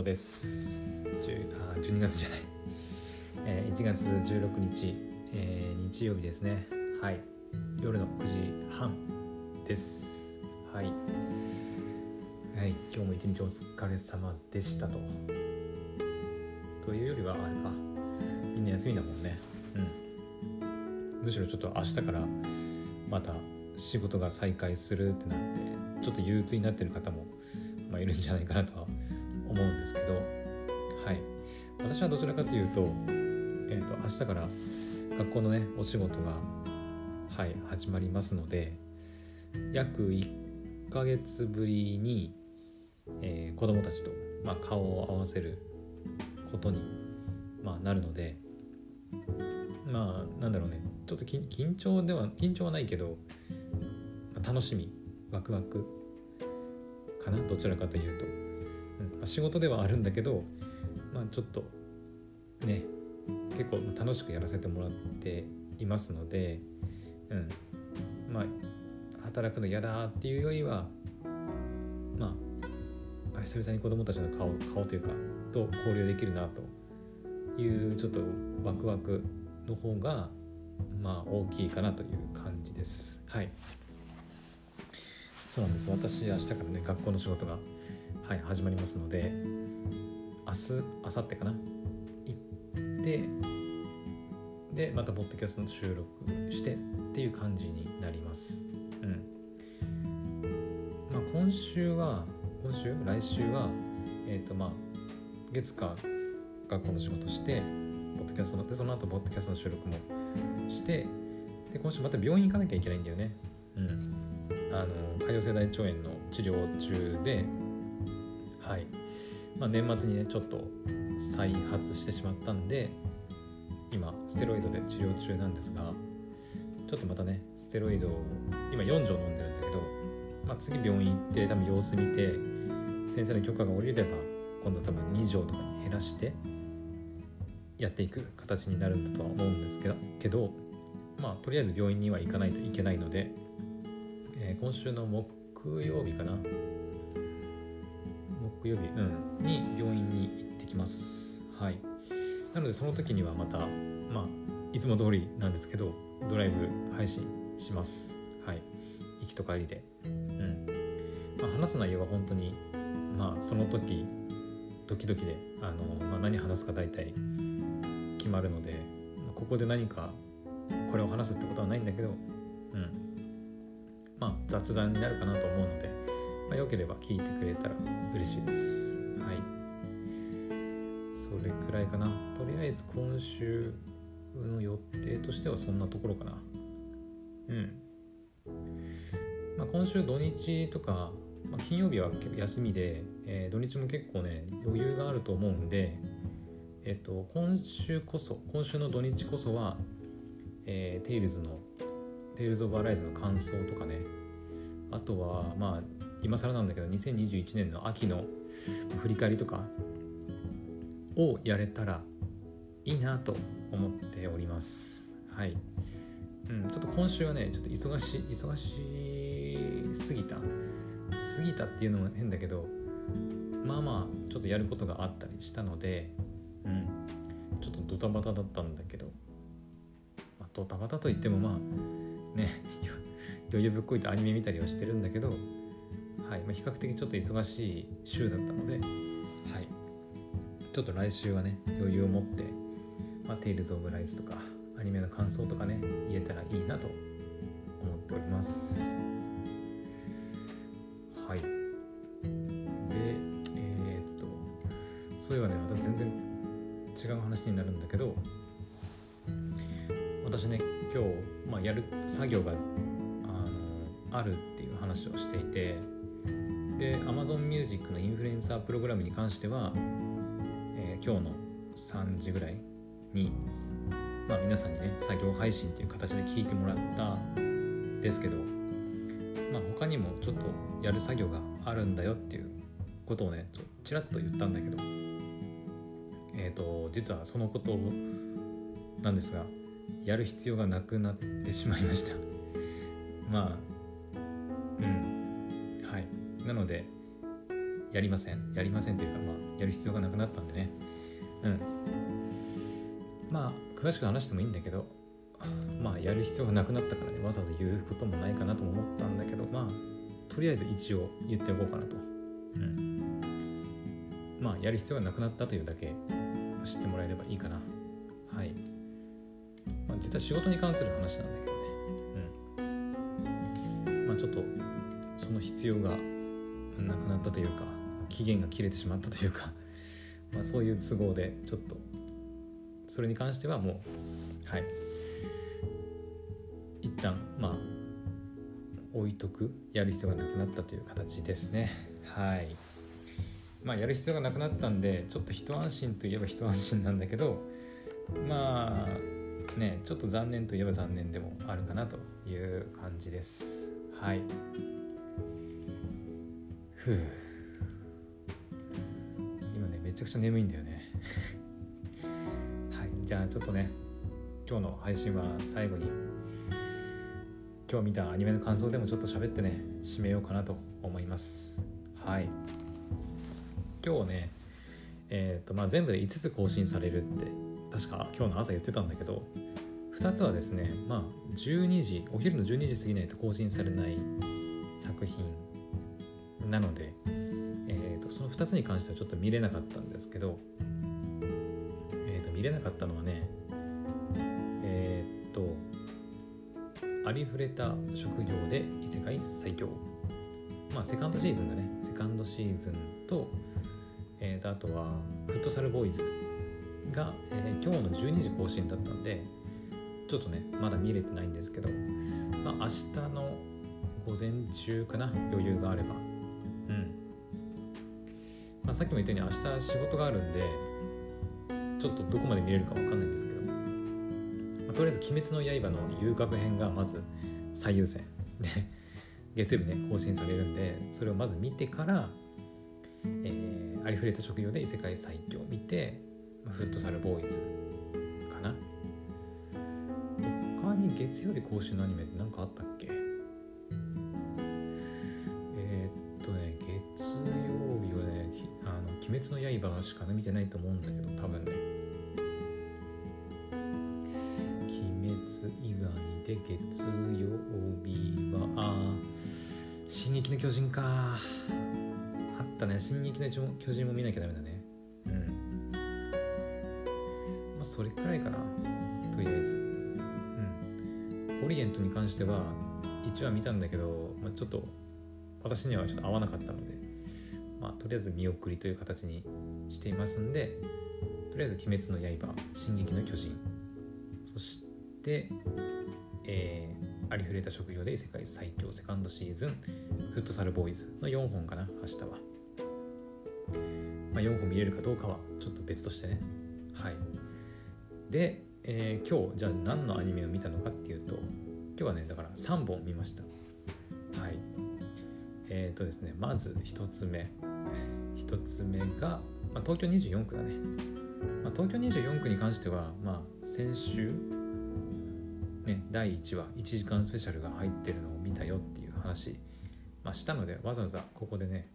藤です。10あ12月じゃない、えー、1月16日、えー、日曜日ですね。はい。夜の9時半です。はい、はい、今日も一日お疲れ様でしたと。というよりはあれか。みんな休みだもんね。うん。むしろちょっと明日からまた仕事が再開するってなってちょっと憂鬱になってる方も、まあ、いるんじゃないかなとは思うんですけどはい。私はどちらかというと,、えーと、明日から学校のねお仕事がはい始まりますので約1ヶ月ぶりに、えー、子供たちと、まあ、顔を合わせることに、まあ、なるのでまあなんだろうね。ちょっと緊張では緊張はないけど、まあ、楽しみワクワクかな？どちらかというと、うん、仕事ではあるんだけどまあちょっとね結構楽しくやらせてもらっていますので、うん、まあ働くの嫌だっていうよりはまあ久々に子供たちの顔顔というかと交流できるなというちょっとワクワクの方がまあ大きいかなという感じです。はい。そうなんです。私明日からね学校の仕事がはい始まりますので明日明後日かな？行ってでまたポッドキャストの収録してっていう感じになります。うん。まあ今週は今週？来週はえっ、ー、とまあ月火学校の仕事してポッドキャストのでその後ポッドキャストの収録もしてで今週また病院行かなきゃいけないんだよね。うん。あの潰瘍性大腸炎の治療中ではい。まあ、年末にねちょっと再発してしまったんで今ステロイドで治療中なんですがちょっとまたねステロイドを今4錠飲んでるんだけど、まあ、次病院行って多分様子見て先生の許可が下りれば今度多分2錠とかに減らしてやっていく形になるんだとは思うんですけどまあとりあえず病院には行かないといけないので、えー、今週の木曜日かな木曜日、うん、に病院に行ってきます。はい。なのでその時にはまたまあいつも通りなんですけどドライブ配信します。はい。行きと帰りで。うん。まあ、話す内容は本当にまあその時時々であの、まあ、何話すか大体決まるのでここで何かこれを話すってことはないんだけどうん。まあ雑談になるかなと思うので、まあ、よければ聞いてくれたら嬉しいです。はい。それくらいかな。とりあえず今週の予定としてはそんなところかな。うん。まあ、今週土日とか、まあ、金曜日は休みで、えー、土日も結構ね余裕があると思うんでえっと今週こそ今週の土日こそは、えー、テイルズのテイルズ・オブ・アライズの感想とかね。あとはまあ今更なんだけど2021年の秋の振り返りとかをやれたらいいなと思っております。はい、うん、ちょっと今週はねちょっと忙しい忙しすぎた。過ぎたっていうのも変だけどまあまあちょっとやることがあったりしたのでうんちょっとドタバタだったんだけど、まあ、ドタバタといってもまあね 余裕ぶっこいてアニメ見たりはしてるんだけどはいまあ、比較的ちょっと忙しい週だったので、はい、ちょっと来週はね余裕を持って、まあ、テイルズ・オブ・ライズとかアニメの感想とかね言えたらいいなと思っております。はい。でえー、っとそういえばねまた全然違う話になるんだけど私ね今日、まあ、やる作業があのあるっていう話をしていてで Amazon Music のインフルエンサープログラムに関しては、えー、今日の3時ぐらいに、まあ、皆さんにね作業配信っていう形で聞いてもらったんですけど、まあ、他にもちょっとやる作業があるんだよっていうことをねちちらっと言ったんだけどえっ、ー、と実はそのことなんですがやる必要がなくなってしまいました。まあうん。なのでやりません。やりませんというか、まあ、やる必要がなくなったんでね。うん。まあ詳しく話してもいいんだけどまあやる必要がなくなったからねわざわざ言うこともないかなとも思ったんだけどまあとりあえず一応言っておこうかなと。うん。まあやる必要がなくなったというだけ知ってもらえればいいかな。はい、まあ、実は仕事に関する話なんだけどね。うん。まあちょっとその必要がなくなったというか期限が切れてしまったというか まあそういう都合でちょっとそれに関してはもうはい。一旦まあ置いとくやる必要がなくなったという形ですね。はい。まあやる必要がなくなったんでちょっと一安心といえば一安心なんだけどまあねちょっと残念といえば残念でもあるかなという感じです。はい。ふう。今ねめちゃくちゃ眠いんだよね。はいじゃあちょっとね今日の配信は最後に今日見たアニメの感想でもちょっと喋ってね締めようかなと思います。はい。今日ねえっ、ー、とまあ全部で5つ更新されるって確か今日の朝言ってたんだけど2つはですねまあ12時お昼の12時過ぎないと更新されない作品なので、えーと、その2つに関してはちょっと見れなかったんですけど、えーと、見れなかったのはねえっ、ー、とありふれた職業で異世界最強。まあセカンドシーズンだね。セカンドシーズンと,、えー、とあとはフットサルボーイズが、えー、今日の12時更新だったんでちょっとねまだ見れてないんですけど、まあ、明日の午前中かな余裕があれば。まあ、さっきも言ったように明日仕事があるんでちょっとどこまで見れるか分かんないんですけどまあ、とりあえず「鬼滅の刃」の遊郭編がまず最優先。で月曜日ね更新されるんでそれをまず見てから「えー、ありふれた職業で異世界最強」見て、まあ、フットサルボーイズかな。他に月曜日更新のアニメって何かあったっけ？の刃」しか見てないと思うんだけど多分ね。鬼滅以外で月曜日はあ「進撃の巨人」か。あったね「進撃の巨人」も見なきゃダメだね。うん。まあそれくらいかな。とりあえず。うん。オリエントに関しては1話見たんだけど、まあ、ちょっと私にはちょっと合わなかったので。まあとりあえず見送りという形にしていますんでとりあえず「鬼滅の刃」「進撃の巨人」そして、えー、ありふれた職業で世界最強セカンドシーズンフットサルボーイズの4本かな明日は、まあ、4本見れるかどうかはちょっと別としてね。はい。で、えー、今日じゃあ何のアニメを見たのかっていうと今日はねだから3本見ました。はい。えっ、ー、とですねまず1つ目。1つ目が、まあ、東京24区だね、まあ、東京24区に関してはまあ先週ね、第1話1時間スペシャルが入ってるのを見たよっていう話、まあ、したのでわざわざここでね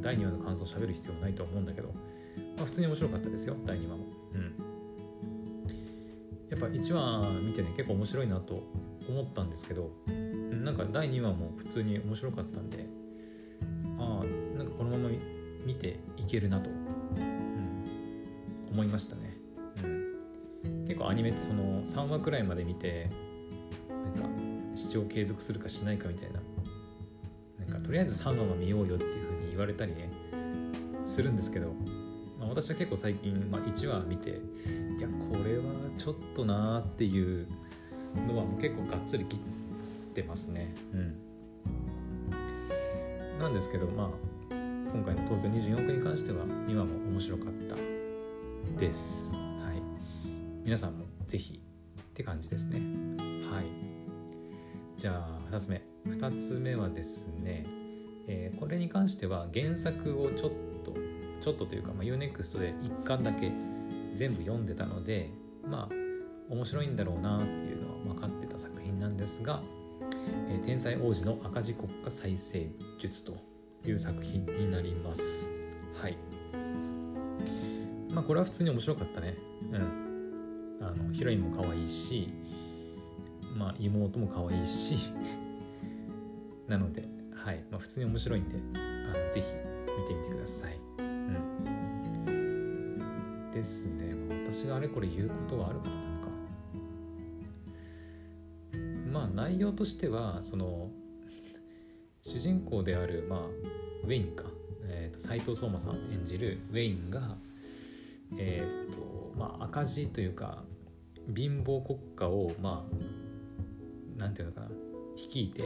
第2話の感想を喋る必要ないと思うんだけど、まあ、普通に面白かったですよ第2話も。うん。やっぱ1話見てね結構面白いなと思ったんですけどなんか第2話も普通に面白かったんでていけるなと、うん、思いましたね。うん。結構アニメってその3話くらいまで見てなんか視聴継続するかしないかみたいな。なんかとりあえず3話は見ようよっていう風に言われたりねするんですけど、まあ、私は結構最近、まあ、1話見ていやこれはちょっとなーっていうのはもう結構がっつり切ってますね。うん。なんですけどまあ今回の東京24区に関しては2話も面白かったです。はい。皆さんも是非って感じですね。はい。じゃあ2つ目。2つ目はですね、えー、これに関しては原作をちょっとちょっとというか、まあ、UNEXT で1巻だけ全部読んでたのでまあ面白いんだろうなっていうのは分かってた作品なんですが「えー、天才王子の赤字国家再生術」という作品になります。はい。まあこれは普通に面白かったね。うん。あのヒロインも可愛いしまあ妹も可愛いし なのではい、まあ、普通に面白いんであのぜひ見てみてください。うん。ですね、まあ、私があれこれ言うことはあるかななんか。まあ内容としてはその主人公である、まあ、ウェインか、えーと、斎藤壮馬さん演じるウェインが、えーとまあ、赤字というか貧乏国家をまあなんていうのかな率いて、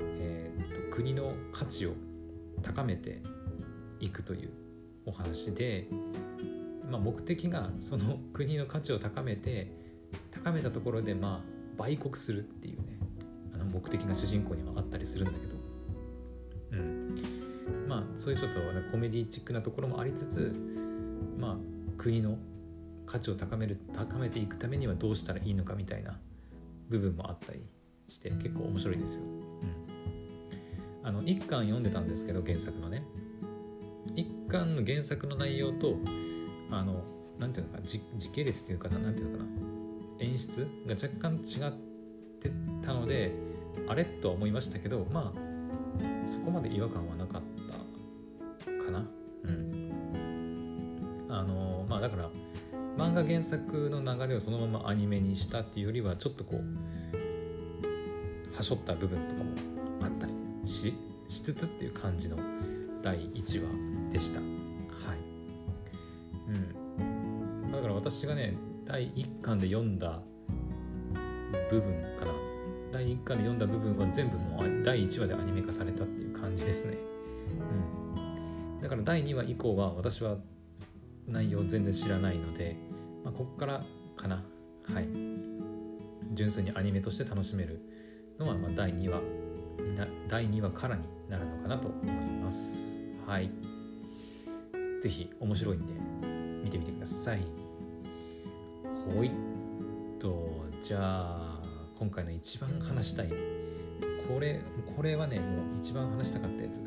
えーと、国の価値を高めていくというお話で、まあ、目的がその国の価値を高めて高めたところでまあ売国するっていうねあの目的が主人公にはあったりするんだけどうん。まあそういうちょっとコメディチックなところもありつつまあ国の価値を高める高めていくためにはどうしたらいいのかみたいな部分もあったりして結構面白いですよ。うん、あの一巻読んでたんですけど原作のね。一巻の原作の内容とあのなんていうのか時系列っていうかななんていうのかな。演出が若干違ってたのであれとは思いましたけどまあそこまで違和感はなかったかな。うん。あのまあだから漫画原作の流れをそのままアニメにしたっていうよりはちょっとこうはしょった部分とかもあったりししつつっていう感じの第1話でした。はい。うん。だから私がね第1巻で読んだ部分かな。第1巻で読んだ部分は全部もう第1話でアニメ化されたっていう感じですね。うん、だから第2話以降は私は内容全然知らないので、まあ、ここからかな。はい。純粋にアニメとして楽しめるのは、ま、第2話第2話からになるのかなと思います。はい。是非面白いんで見てみてください。ほいと、じゃあ今回の一番話したい。これこれはねもう一番話したかったやつ。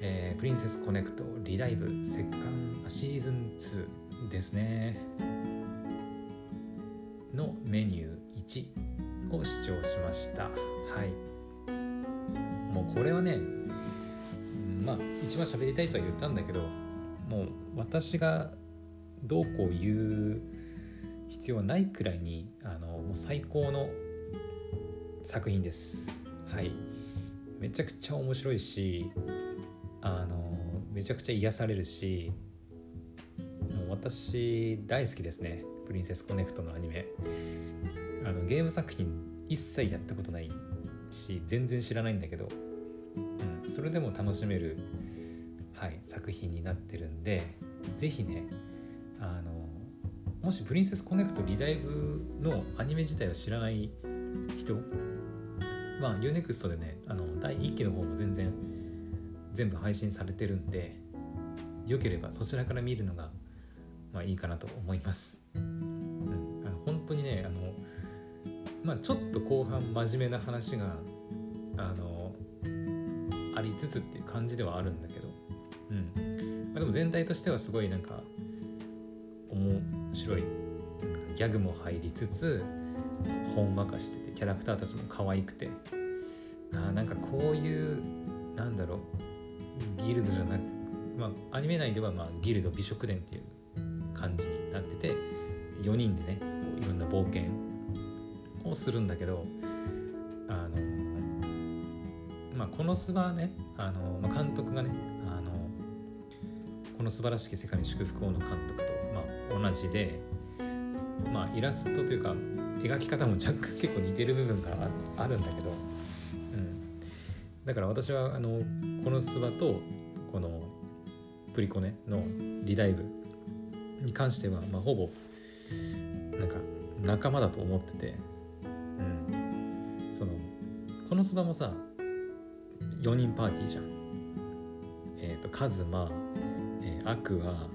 えー、プリンセスコネクトリライブセカンシーズン2ですね。のメニュー1を視聴しました。はい。もうこれはねまあ一番喋りたいとは言ったんだけどもう私がどうこう言う必要ないくらいにあのもう最高の作品です。はい。めちゃくちゃ面白いしあのめちゃくちゃ癒されるしもう私大好きですね。プリンセスコネクトのアニメ。あのゲーム作品一切やったことないし全然知らないんだけど、うん、それでも楽しめる、はい、作品になってるんで是非ねあのもしプリンセスコネクトリダイブのアニメ自体を知らない人まあ UNEXT でねあの第1期の方も全然全部配信されてるんでよければそちらから見るのがまあいいかなと思います、うん、あの本当にねあのまあちょっと後半真面目な話があのありつつっていう感じではあるんだけどうん、まあ、でも全体としてはすごいなんか白いギャグも入りつつほんわかしててキャラクターたちも可愛くて。あなんかこういうなんだろうギルドじゃなくまあアニメ内ではまあギルド美食伝っていう感じになってて4人でねこういろんな冒険をするんだけどあのまあこのスバねあの、まあ、監督がねあのこの素晴らしき世界に祝福をの監督と同じでまあイラストというか描き方も若干結構似てる部分があるんだけど、うん、だから私はあのこのスバとこのプリコネのリダイブに関しては、まあ、ほぼなんか仲間だと思ってて、うん、そのこのスバもさ4人パーティーじゃん。えっ、ー、とカズマ、えー、アクア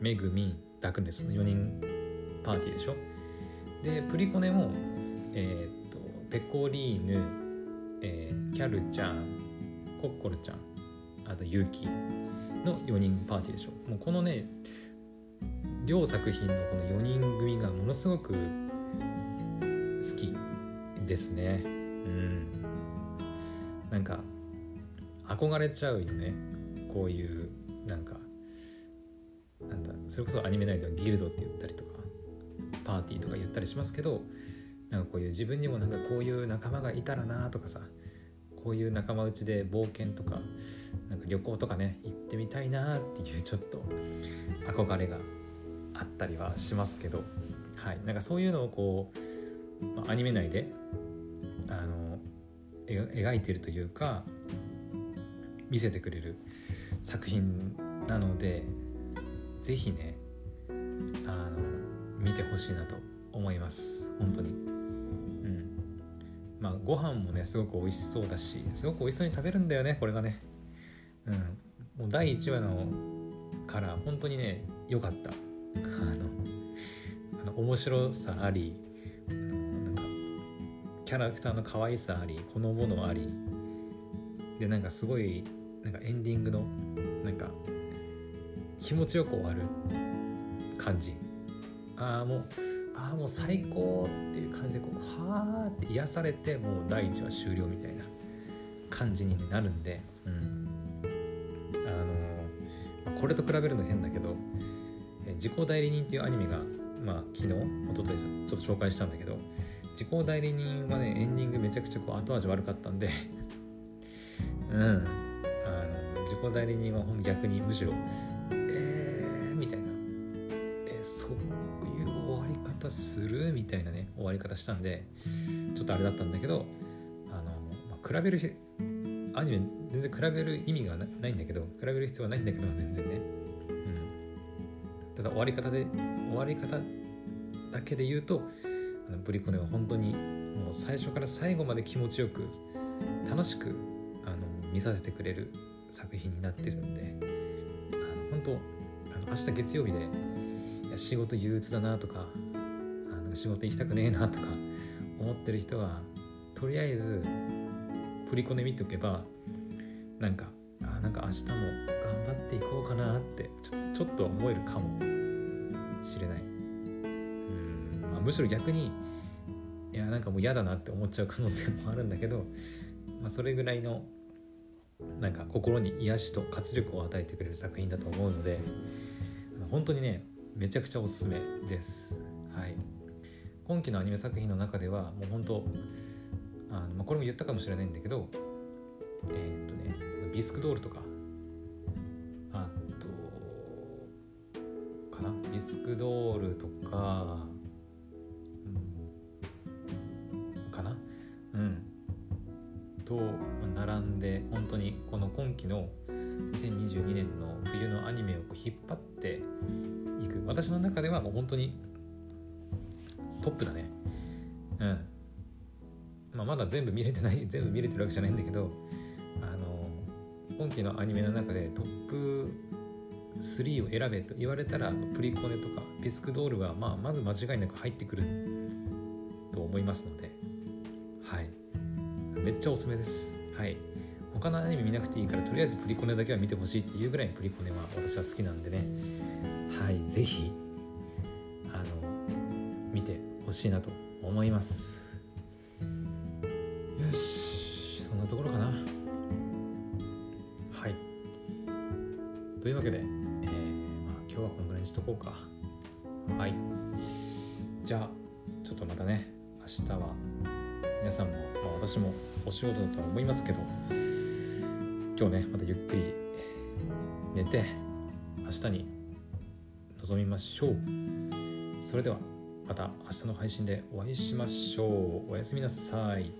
メグミダクネスの4人パーティーでしょ？でプリコネも、えー、っとペコリーヌ、えー、キャルちゃんコッコルちゃんあとユウキの4人パーティーでしょ？もうこのね両作品のこの4人組がものすごく好きですね。うん。なんか憧れちゃうよね。こういうなんかそれこそアニメ内ではギルドって言ったりとかパーティーとか言ったりしますけどなんかこういう自分にもなんかこういう仲間がいたらなとかさこういう仲間内で冒険とかなんか旅行とかね行ってみたいなっていうちょっと憧れがあったりはしますけど、はい、なんかそういうのをこう、まあ、アニメ内であの描いてるというか見せてくれる作品なので是非ねあの見てほしいなと思います。本当に。うん。まあご飯もねすごく美味しそうだしすごく美味しそうに食べるんだよねこれがね。うん。もう第1話のから本当にね良かった。あのあの面白さありなんかキャラクターの可愛さありほのぼのあり。でなんかすごいなんかエンディングのなんか気持ちよく終わる感じ。ああもうああもう最高っていう感じでこうはあって癒されてもう第1話終了みたいな感じになるんで、うん、あのこれと比べるの変だけど「時効代理人」っていうアニメが、まあ、昨日一昨日ちょっと紹介したんだけど時効代理人はねエンディングめちゃくちゃこう後味悪かったんで うん。あの時効代理人は逆にむしろ方するみたいなね終わり方したんでちょっとあれだったんだけどあの、まあ、比べるアニメ全然比べる意味がないんだけど比べる必要はないんだけど全然ね、うん、ただ終わり方で終わり方だけで言うとあのブリコネは本当にもう最初から最後まで気持ちよく楽しくあの見させてくれる作品になってるんであの本当あの明日月曜日で仕事憂鬱だなとか仕事行きたくねえなとか思ってる人はとりあえずプリコネ見ておけばなんかあなんか明日も頑張っていこうかなってちょちょっと思えるかもしれない。うん、まあ、むしろ逆にいやなんかもう嫌だなって思っちゃう可能性もあるんだけど、まあ、それぐらいのなんか心に癒しと活力を与えてくれる作品だと思うので本当にねめちゃくちゃおすすめです。はい。今期のアニメ作品の中ではもう本当あの、まあ、これも言ったかもしれないんだけどえー、っとねそのビスクドールとかあとかな？ビスクドールとか、うん、かな？うん。と並んで本当にこの今期の2022年の冬のアニメを引っ張っていく。私の中ではもう本当にトップだね。うん。まあ、まだ全部見れてない 全部見れてるわけじゃないんだけどあの今期のアニメの中でトップ3を選べと言われたらプリコネとかビスクドールは、まあ、まず間違いなく入ってくると思いますのではい。めっちゃおすすめです。はい。他のアニメ見なくていいからとりあえずプリコネだけは見てほしいっていうぐらいプリコネは私は好きなんでね。はい。是非あの見てほしいなと思います。よしそんなところかな。はい。というわけで、えー、まあ、今日はこのぐらいにしとこうか。はい。じゃあちょっとまたね明日は皆さんも、まあ、私もお仕事だとは思いますけど今日ねまたゆっくり寝て明日に臨みましょう。それでは。また明日の配信でお会いしましょう。おやすみなさい。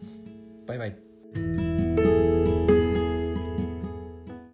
バイバイ。